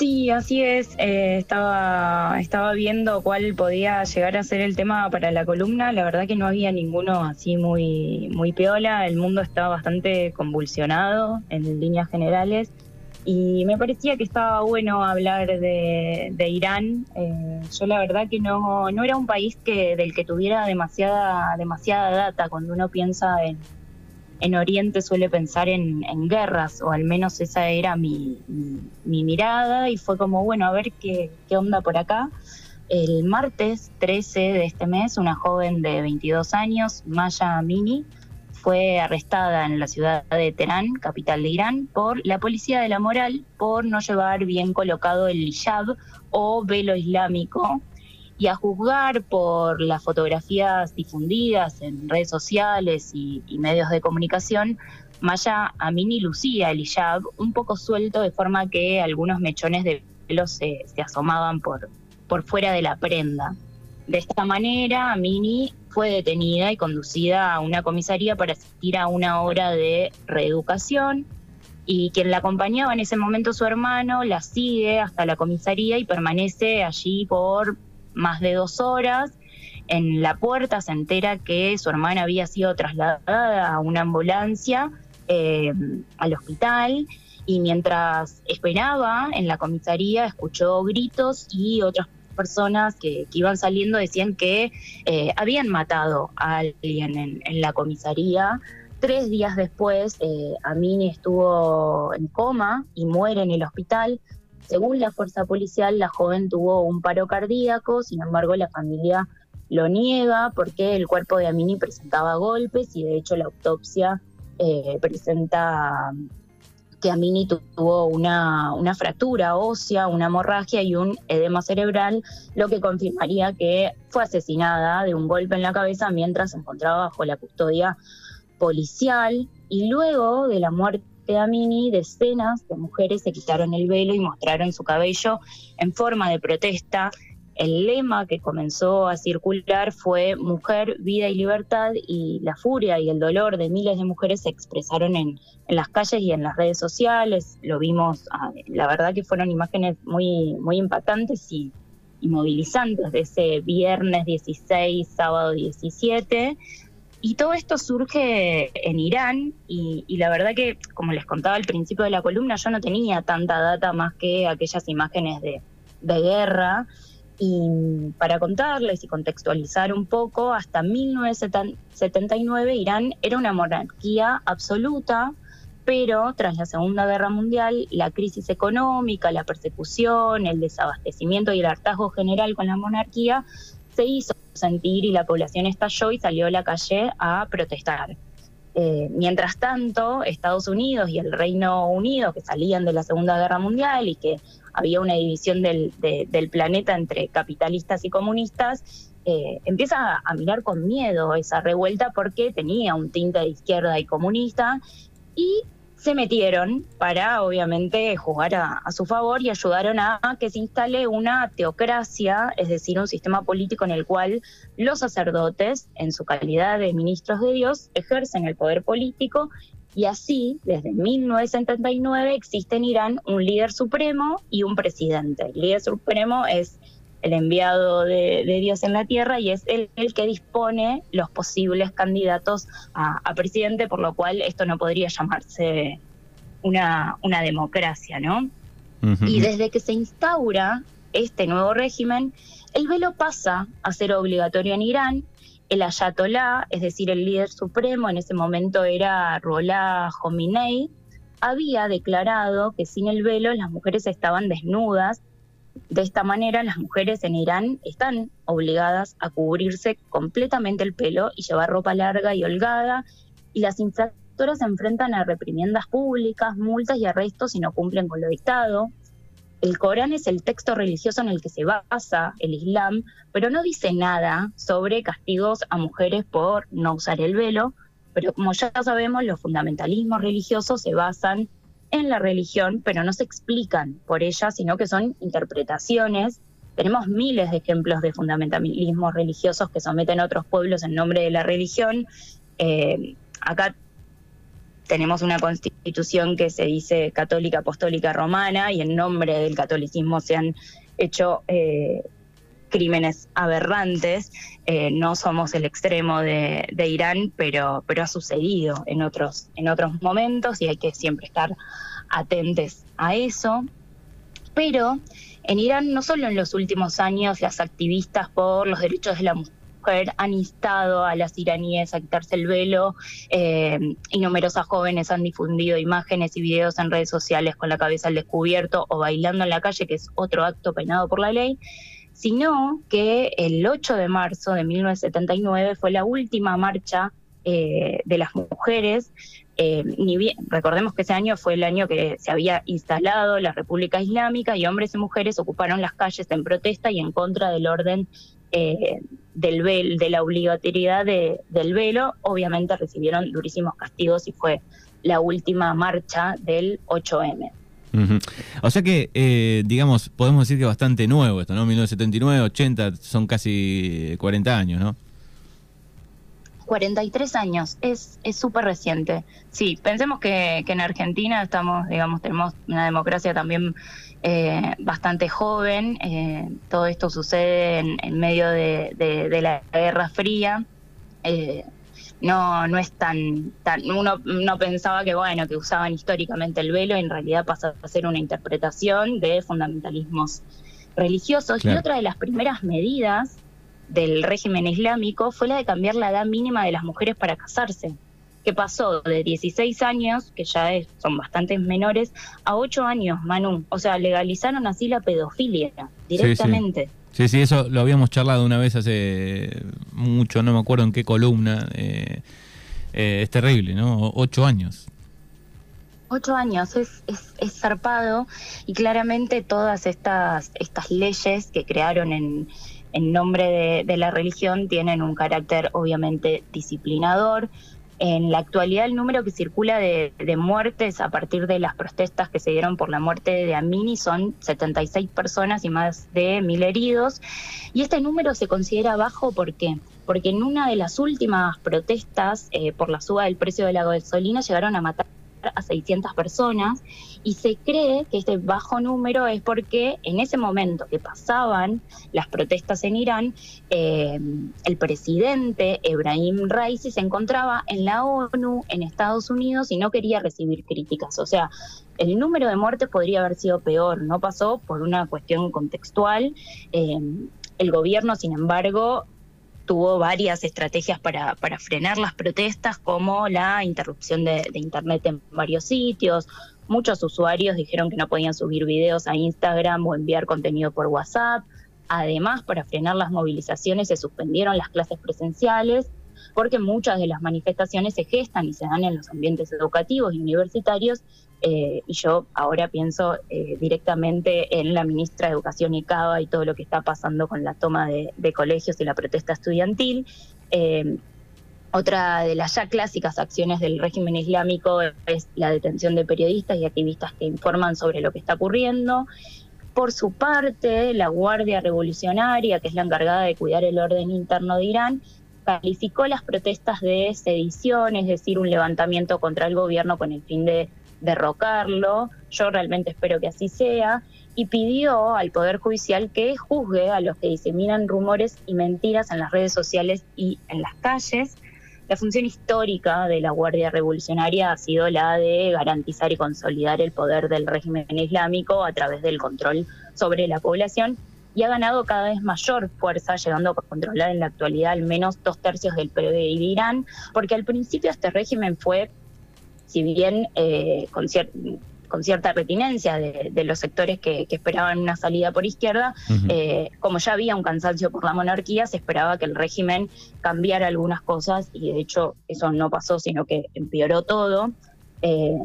Sí, así es. Eh, estaba, estaba viendo cuál podía llegar a ser el tema para la columna. La verdad que no había ninguno así muy, muy piola. El mundo está bastante convulsionado en líneas generales. Y me parecía que estaba bueno hablar de, Irán. Eh, yo la verdad que no, no era un país que, del que tuviera demasiada, demasiada data cuando uno piensa en, en Oriente suele pensar en, guerras, o al menos esa era mi, mirada, y fue como, bueno, a ver qué, onda por acá. El martes 13 de este mes, una joven de 22 años, Maya Amini, fue arrestada en la ciudad de Teherán, capital de Irán, por la policía de la moral por no llevar bien colocado el hijab o velo islámico y a juzgar por las fotografías difundidas en redes sociales y, medios de comunicación, Maya Amini lucía el hijab un poco suelto de forma que algunos mechones de pelo se, asomaban por, por fuera de la prenda. De esta manera, Amini fue detenida y conducida a una comisaría para asistir a una hora de reeducación y quien la acompañaba en ese momento su hermano la sigue hasta la comisaría y permanece allí por más de dos horas. En la puerta se entera que su hermana había sido trasladada a una ambulancia eh, al hospital y mientras esperaba en la comisaría escuchó gritos y otras personas que, iban saliendo decían que eh, habían matado a alguien en, la comisaría. Tres días después, eh, Amini estuvo en coma y muere en el hospital. Según la fuerza policial, la joven tuvo un paro cardíaco, sin embargo la familia lo niega porque el cuerpo de Amini presentaba golpes y de hecho la autopsia eh, presenta que Amini tuvo una, una, fractura ósea, una hemorragia y un edema cerebral, lo que confirmaría que fue asesinada de un golpe en la cabeza mientras se encontraba bajo la custodia policial. Y luego de la muerte a Amini, decenas de mujeres se quitaron el velo y mostraron su cabello en forma de protesta. El lema que comenzó a circular fue Mujer, Vida y Libertad y la furia y el dolor de miles de mujeres se expresaron en, las calles y en las redes sociales. Lo vimos, ah, la verdad que fueron imágenes muy, muy impactantes y, y movilizantes de ese viernes 16, sábado 17 y todo esto surge en Irán y, la verdad que, como les contaba al principio de la columna, yo no tenía tanta data más que aquellas imágenes de, guerra. Y para contarles y contextualizar un poco, hasta 1979 Irán era una monarquía absoluta, pero tras la Segunda Guerra Mundial, la crisis económica, la persecución, el desabastecimiento y el hartazgo general con la monarquía se hizo sentir y la población estalló y salió a la calle a protestar. Eh, mientras tanto, Estados Unidos y el Reino Unido, que salían de la Segunda Guerra Mundial y que había una división del, planeta entre capitalistas y comunistas, eh, empieza a mirar con miedo esa revuelta porque tenía un tinte de izquierda y comunista y se metieron para, obviamente, jugar a, su favor y ayudaron a, que se instale una teocracia, es decir, un sistema político en el cual los sacerdotes, en su calidad de ministros de Dios, ejercen el poder político y así, desde 1979, existe en Irán un líder supremo y un presidente. El líder supremo es el enviado de, Dios en la tierra y es el, el, que dispone los posibles candidatos a, presidente, por lo cual esto no podría llamarse una, una democracia, ¿no? Y desde que se instaura este nuevo régimen, el velo pasa a ser obligatorio en Irán. El ayatolá, es decir, el líder supremo, en ese momento era Rolá Khomeini, había declarado que sin el velo las mujeres estaban desnudas de esta manera, las mujeres en Irán están obligadas a cubrirse completamente el pelo y llevar ropa larga y holgada, y las infractoras se enfrentan a reprimiendas públicas, multas y arrestos si no cumplen con lo dictado. El Corán es el texto religioso en el que se basa el Islam, pero no dice nada sobre castigos a mujeres por no usar el velo, pero como ya sabemos, los fundamentalismos religiosos se basan en la religión, pero no se explican por ella, sino que son interpretaciones. Tenemos miles de ejemplos de fundamentalismos religiosos que someten a otros pueblos en nombre de la religión. Eh, acá tenemos una constitución que se dice católica, apostólica, romana, y en nombre del catolicismo se han hecho eh, crímenes aberrantes. Eh, no somos el extremo de, Irán, pero, pero ha sucedido en otros, en otros momentos y hay que siempre estar atentos a eso. Pero en Irán, no solo en los últimos años, las activistas por los derechos de la mujer han instado a las iraníes a quitarse el velo eh, y numerosas jóvenes han difundido imágenes y videos en redes sociales con la cabeza al descubierto o bailando en la calle, que es otro acto penado por la ley sino que el 8 de marzo de 1979 fue la última marcha eh, de las mujeres. Eh, ni bien, recordemos que ese año fue el año que se había instalado la República Islámica y hombres y mujeres ocuparon las calles en protesta y en contra del orden eh, del vel, de la obligatoriedad del velo. Obviamente recibieron durísimos castigos y fue la última marcha del 8M. O sea que, eh, digamos, podemos decir que es bastante nuevo esto, ¿no? 1979, 80, son casi 40 años, ¿no? 43 años, es súper reciente. Sí, pensemos que, en Argentina estamos, digamos, tenemos una democracia también eh, bastante joven. Eh, todo esto sucede en, medio de, de, la Guerra Fría. No, no es tan, tan uno no pensaba que bueno, que usaban históricamente el velo, en realidad pasa a ser una interpretación de fundamentalismos religiosos. Y otra de las primeras medidas del régimen islámico fue la de cambiar la edad mínima de las mujeres para casarse, que pasó de 16 años, que ya son bastantes menores, a 8 años, Manu. O sea, legalizaron así la pedofilia directamente. Sí, sí, eso lo habíamos charlado una vez hace mucho, no me acuerdo en qué columna. Eh, eh, es terrible, ¿no? Ocho años. Ocho años, es, es, zarpado y claramente todas estas, estas leyes que crearon en, en nombre de, de la religión tienen un carácter obviamente disciplinador, en la actualidad el número que circula de, muertes a partir de las protestas que se dieron por la muerte de Amini son 76 personas y más de mil heridos. Y este número se considera bajo ¿por qué? Porque en una de las últimas protestas eh, por la suba del precio de la gasolina llegaron a matar a 600 personas y se cree que este bajo número es porque en ese momento que pasaban las protestas en Irán, eh, el presidente Ebrahim Raisi se encontraba en la ONU, en Estados Unidos y no quería recibir críticas. O sea, el número de muertes podría haber sido peor, no pasó por una cuestión contextual. Eh, el gobierno, sin embargo, tuvo varias estrategias para, para frenar las protestas, como la interrupción de, Internet en varios sitios. Muchos usuarios dijeron que no podían subir videos a Instagram o enviar contenido por WhatsApp. Además, para frenar las movilizaciones se suspendieron las clases presenciales porque muchas de las manifestaciones se gestan y se dan en los ambientes educativos y universitarios eh, y yo ahora pienso eh, directamente en la ministra de Educación y Cava y todo lo que está pasando con la toma de, colegios y la protesta estudiantil. Eh, otra de las ya clásicas acciones del régimen islámico es la detención de periodistas y activistas que informan sobre lo que está ocurriendo. Por su parte, la Guardia Revolucionaria, que es la encargada de cuidar el orden interno de Irán, calificó las protestas de sedición, es decir, un levantamiento contra el gobierno con el fin de derrocarlo, yo realmente espero que así sea, y pidió al Poder Judicial que juzgue a los que diseminan rumores y mentiras en las redes sociales y en las calles. La función histórica de la Guardia Revolucionaria ha sido la de garantizar y consolidar el poder del régimen islámico a través del control sobre la población y ha ganado cada vez mayor fuerza, llegando a controlar en la actualidad al menos dos tercios del PIB de Irán, porque al principio este régimen fue si bien eh, con, con, cierta retinencia de, los sectores que, esperaban una salida por izquierda, eh, como ya había un cansancio por la monarquía, se esperaba que el régimen cambiara algunas cosas y de hecho eso no pasó, sino que empeoró todo. Eh,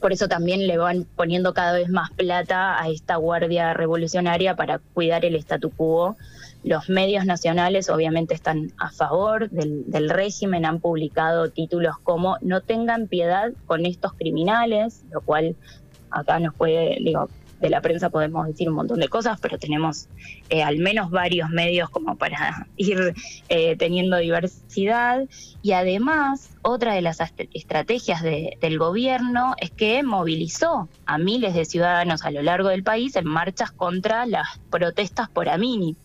por eso también le van poniendo cada vez más plata a esta guardia revolucionaria para cuidar el statu quo los medios nacionales obviamente están a favor del, régimen, han publicado títulos como No tengan piedad con estos criminales, lo cual acá nos puede, digo, de la prensa podemos decir un montón de cosas, pero tenemos eh, al menos varios medios como para ir eh, teniendo diversidad. Y además, otra de las estrategias del gobierno es que movilizó a miles de ciudadanos a lo largo del país en marchas contra las protestas por Amini.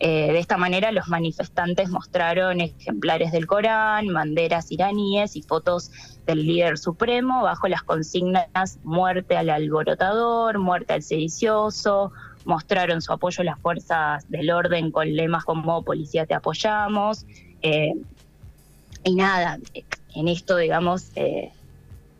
Eh, de esta manera, los manifestantes mostraron ejemplares del Corán, banderas iraníes y fotos del líder supremo bajo las consignas muerte al alborotador, muerte al sedicioso, mostraron su apoyo a las fuerzas del orden con lemas como policía te apoyamos. Eh, y nada, en esto, digamos, eh,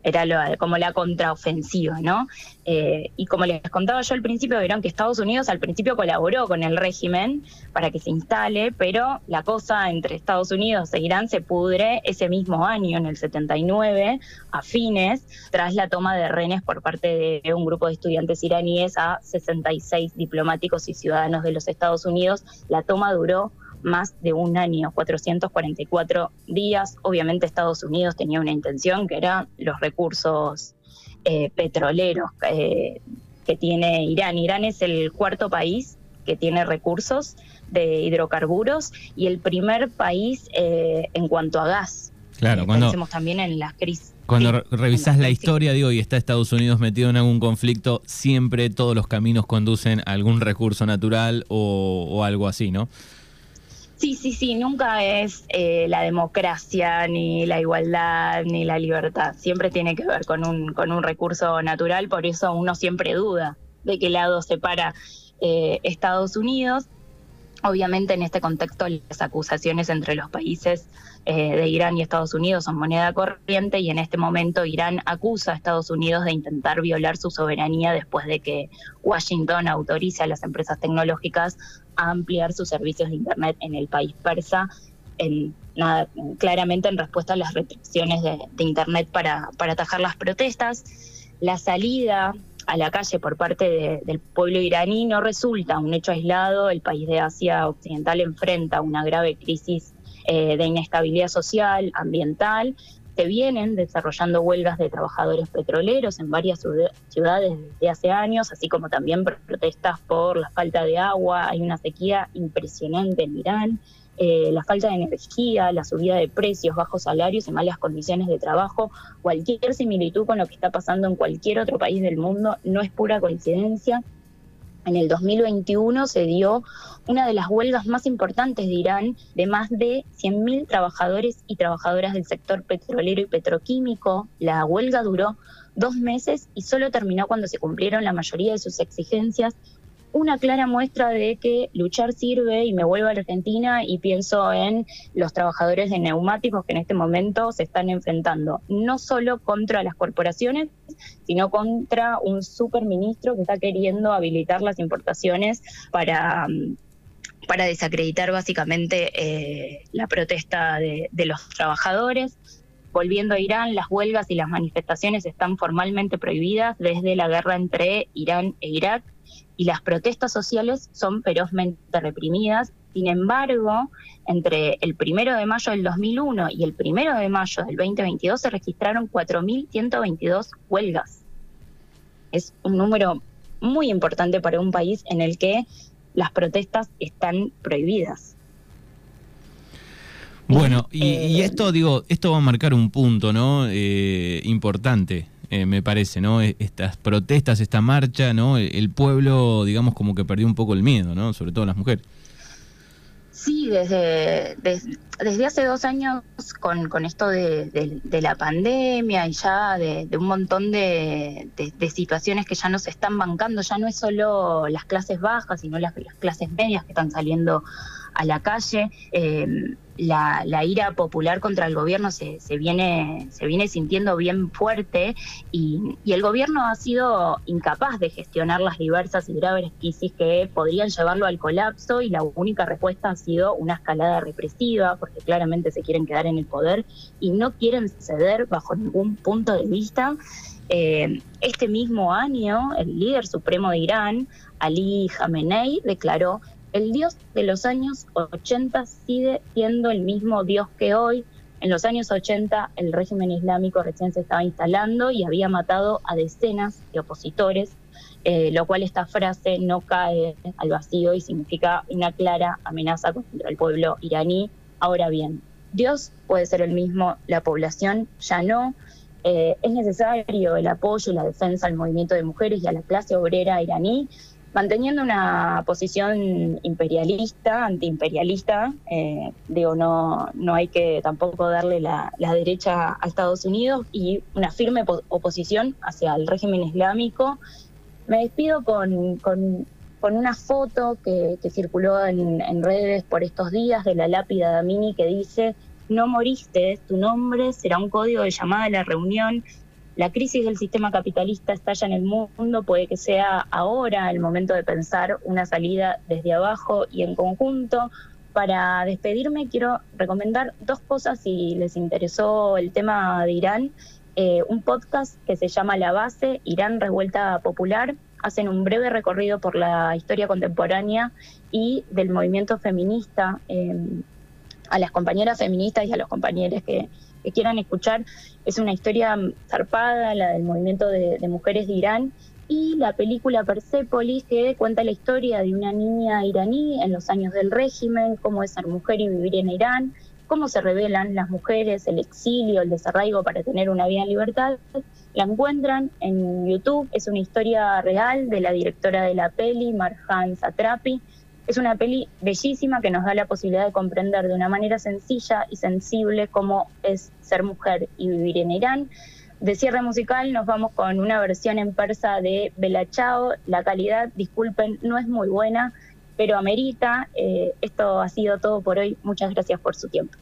era como la contraofensiva, ¿no? Eh, y como les contaba yo al principio, verán que Estados Unidos al principio colaboró con el régimen para que se instale, pero la cosa entre Estados Unidos e Irán se pudre ese mismo año, en el 79, a fines, tras la toma de rehenes por parte de un grupo de estudiantes iraníes a 66 diplomáticos y ciudadanos de los Estados Unidos. La toma duró más de un año, 444 días. Obviamente Estados Unidos tenía una intención que era los recursos eh, petroleros eh, que tiene Irán. Irán es el cuarto país que tiene recursos de hidrocarburos y el primer país eh, en cuanto a gas. Claro, cuando también en las crisis. Cuando revisás la historia, digo, y está Estados Unidos metido en algún conflicto, siempre todos los caminos conducen a algún recurso natural o algo así, ¿no? Sí, sí, sí, nunca es eh, la democracia, ni la igualdad, ni la libertad. Siempre tiene que ver con un, con un recurso natural, por eso uno siempre duda de qué lado se para eh, Estados Unidos. Obviamente en este contexto las acusaciones entre los países eh, de Irán y Estados Unidos son moneda corriente y en este momento Irán acusa a Estados Unidos de intentar violar su soberanía después de que Washington autorice a las empresas tecnológicas a ampliar sus servicios de Internet en el país persa, en, nada, claramente en respuesta a las restricciones de, Internet para, para atajar las protestas. La salida a la calle por parte del pueblo iraní no resulta un hecho aislado. El país de Asia Occidental enfrenta una grave crisis eh, de inestabilidad social, ambiental. Se vienen desarrollando huelgas de trabajadores petroleros en varias ciudades desde hace años, así como también protestas por la falta de agua. Hay una sequía impresionante en Irán. Eh, la falta de energía, la subida de precios, bajos salarios y malas condiciones de trabajo, cualquier similitud con lo que está pasando en cualquier otro país del mundo no es pura coincidencia. En el 2021 se dio una de las huelgas más importantes de Irán de más de 100.000 trabajadores y trabajadoras del sector petrolero y petroquímico. La huelga duró dos meses y solo terminó cuando se cumplieron la mayoría de sus exigencias una clara muestra de que luchar sirve y me vuelvo a la Argentina y pienso en los trabajadores de neumáticos que en este momento se están enfrentando, no solo contra las corporaciones, sino contra un superministro que está queriendo habilitar las importaciones para para desacreditar básicamente eh, la protesta de los trabajadores. Volviendo a Irán, las huelgas y las manifestaciones están formalmente prohibidas desde la guerra entre Irán e Irak y las protestas sociales son ferozmente reprimidas. Sin embargo, entre el primero de mayo del 2001 y el primero de mayo del 2022 se registraron 4.122 huelgas. Es un número muy importante para un país en el que las protestas están prohibidas. Bueno, y, eh, esto digo, esto va a marcar un punto, ¿no? Eh, importante eh, me parece, ¿no? E, estas protestas, esta marcha, ¿no? El, pueblo, digamos, como que perdió un poco el miedo, ¿no? Sobre todo las mujeres. Sí, desde, desde, hace dos años con, con esto de, la pandemia y ya de, un montón de, situaciones que ya no se están bancando, ya no es solo las clases bajas, sino las, las clases medias que están saliendo a la calle. Eh, la, ira popular contra el gobierno se, se, viene, se viene sintiendo bien fuerte y, el gobierno ha sido incapaz de gestionar las diversas y graves crisis que podrían llevarlo al colapso y la única respuesta ha sido una escalada represiva porque claramente se quieren quedar en el poder y no quieren ceder bajo ningún punto de vista. Eh, este mismo año, el líder supremo de Irán, Ali Khamenei, declaró el Dios de los años 80 sigue siendo el mismo Dios que hoy. En los años 80 el régimen islámico recién se estaba instalando y había matado a decenas de opositores. eh, lo cual esta frase no cae al vacío y significa una clara amenaza contra el pueblo iraní. Ahora bien, Dios puede ser el mismo, la población ya no. Eh, es necesario el apoyo y la defensa al movimiento de mujeres y a la clase obrera iraní, manteniendo una posición imperialista, antiimperialista. Eh, digo, no, no hay que tampoco darle la, derecha a Estados Unidos y una firme oposición hacia el régimen islámico me despido con, con, una foto que, circuló en, redes por estos días de la lápida de Amini que dice, no moriste, tu nombre será un código de llamada a la reunión. La crisis del sistema capitalista estalla en el mundo, puede que sea ahora el momento de pensar una salida desde abajo y en conjunto. Para despedirme quiero recomendar dos cosas si les interesó el tema de Irán. Eh, un podcast que se llama La Base, Irán Revuelta Popular. Hacen un breve recorrido por la historia contemporánea y del movimiento feminista. Em, a las compañeras feministas y a los compañeros que, quieran escuchar, es una historia zarpada, la del movimiento de, de mujeres de Irán y la película Persepolis que cuenta la historia de una niña iraní en los años del régimen, cómo es ser mujer y vivir en Irán cómo se revelan las mujeres, el exilio, el desarraigo para tener una vida en libertad. La encuentran en YouTube, es una historia real de la directora de la peli, Marjan Satrapi. Es una peli bellísima que nos da la posibilidad de comprender de una manera sencilla y sensible cómo es ser mujer y vivir en Irán. De cierre musical nos vamos con una versión en persa de Bella Chao. La calidad, disculpen, no es muy buena, pero amerita. Eh, esto ha sido todo por hoy. Muchas gracias por su tiempo.